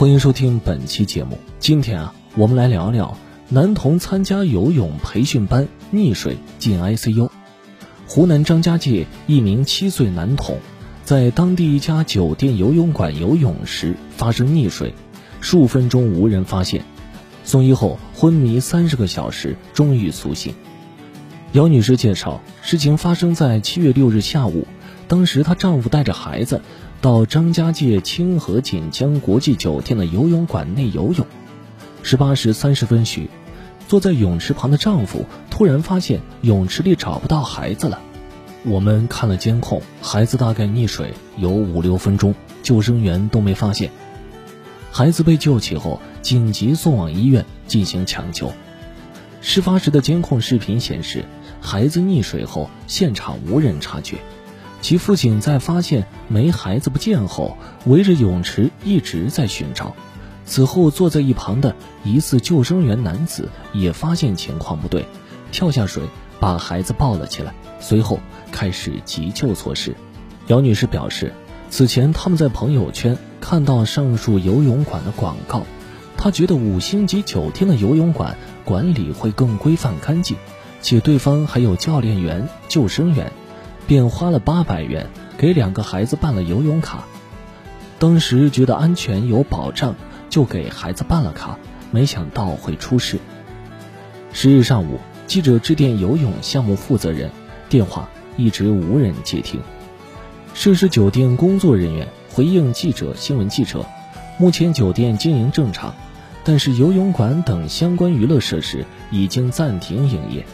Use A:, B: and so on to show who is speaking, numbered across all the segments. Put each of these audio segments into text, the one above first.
A: 欢迎收听本期节目。今天啊，我们来聊聊男童参加游泳培训班溺水进 ICU。湖南张家界一名七岁男童，在当地一家酒店游泳馆游泳时发生溺水，数分钟无人发现，送医后昏迷三十个小时，终于苏醒。姚女士介绍，事情发生在七月六日下午，当时她丈夫带着孩子。到张家界清河锦江国际酒店的游泳馆内游泳，十八时三十分许，坐在泳池旁的丈夫突然发现泳池里找不到孩子了。我们看了监控，孩子大概溺水有五六分钟，救生员都没发现。孩子被救起后，紧急送往医院进行抢救。事发时的监控视频显示，孩子溺水后现场无人察觉。其父亲在发现没孩子不见后，围着泳池一直在寻找。此后，坐在一旁的疑似救生员男子也发现情况不对，跳下水把孩子抱了起来，随后开始急救措施。姚女士表示，此前他们在朋友圈看到上述游泳馆的广告，她觉得五星级酒店的游泳馆管理会更规范干净，且对方还有教练员、救生员。便花了八百元给两个孩子办了游泳卡，当时觉得安全有保障，就给孩子办了卡，没想到会出事。十日上午，记者致电游泳项目负责人，电话一直无人接听。涉事酒店工作人员回应记者新闻记者，目前酒店经营正常，但是游泳馆等相关娱乐设施已经暂停营业。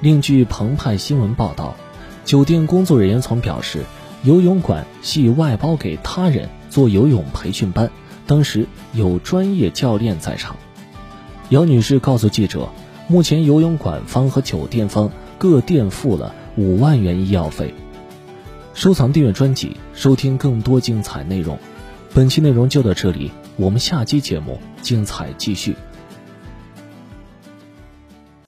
A: 另据澎湃新闻报道。酒店工作人员曾表示，游泳馆系外包给他人做游泳培训班，当时有专业教练在场。姚女士告诉记者，目前游泳馆方和酒店方各垫付了五万元医药费。收藏订阅专辑，收听更多精彩内容。本期内容就到这里，我们下期节目精彩继续。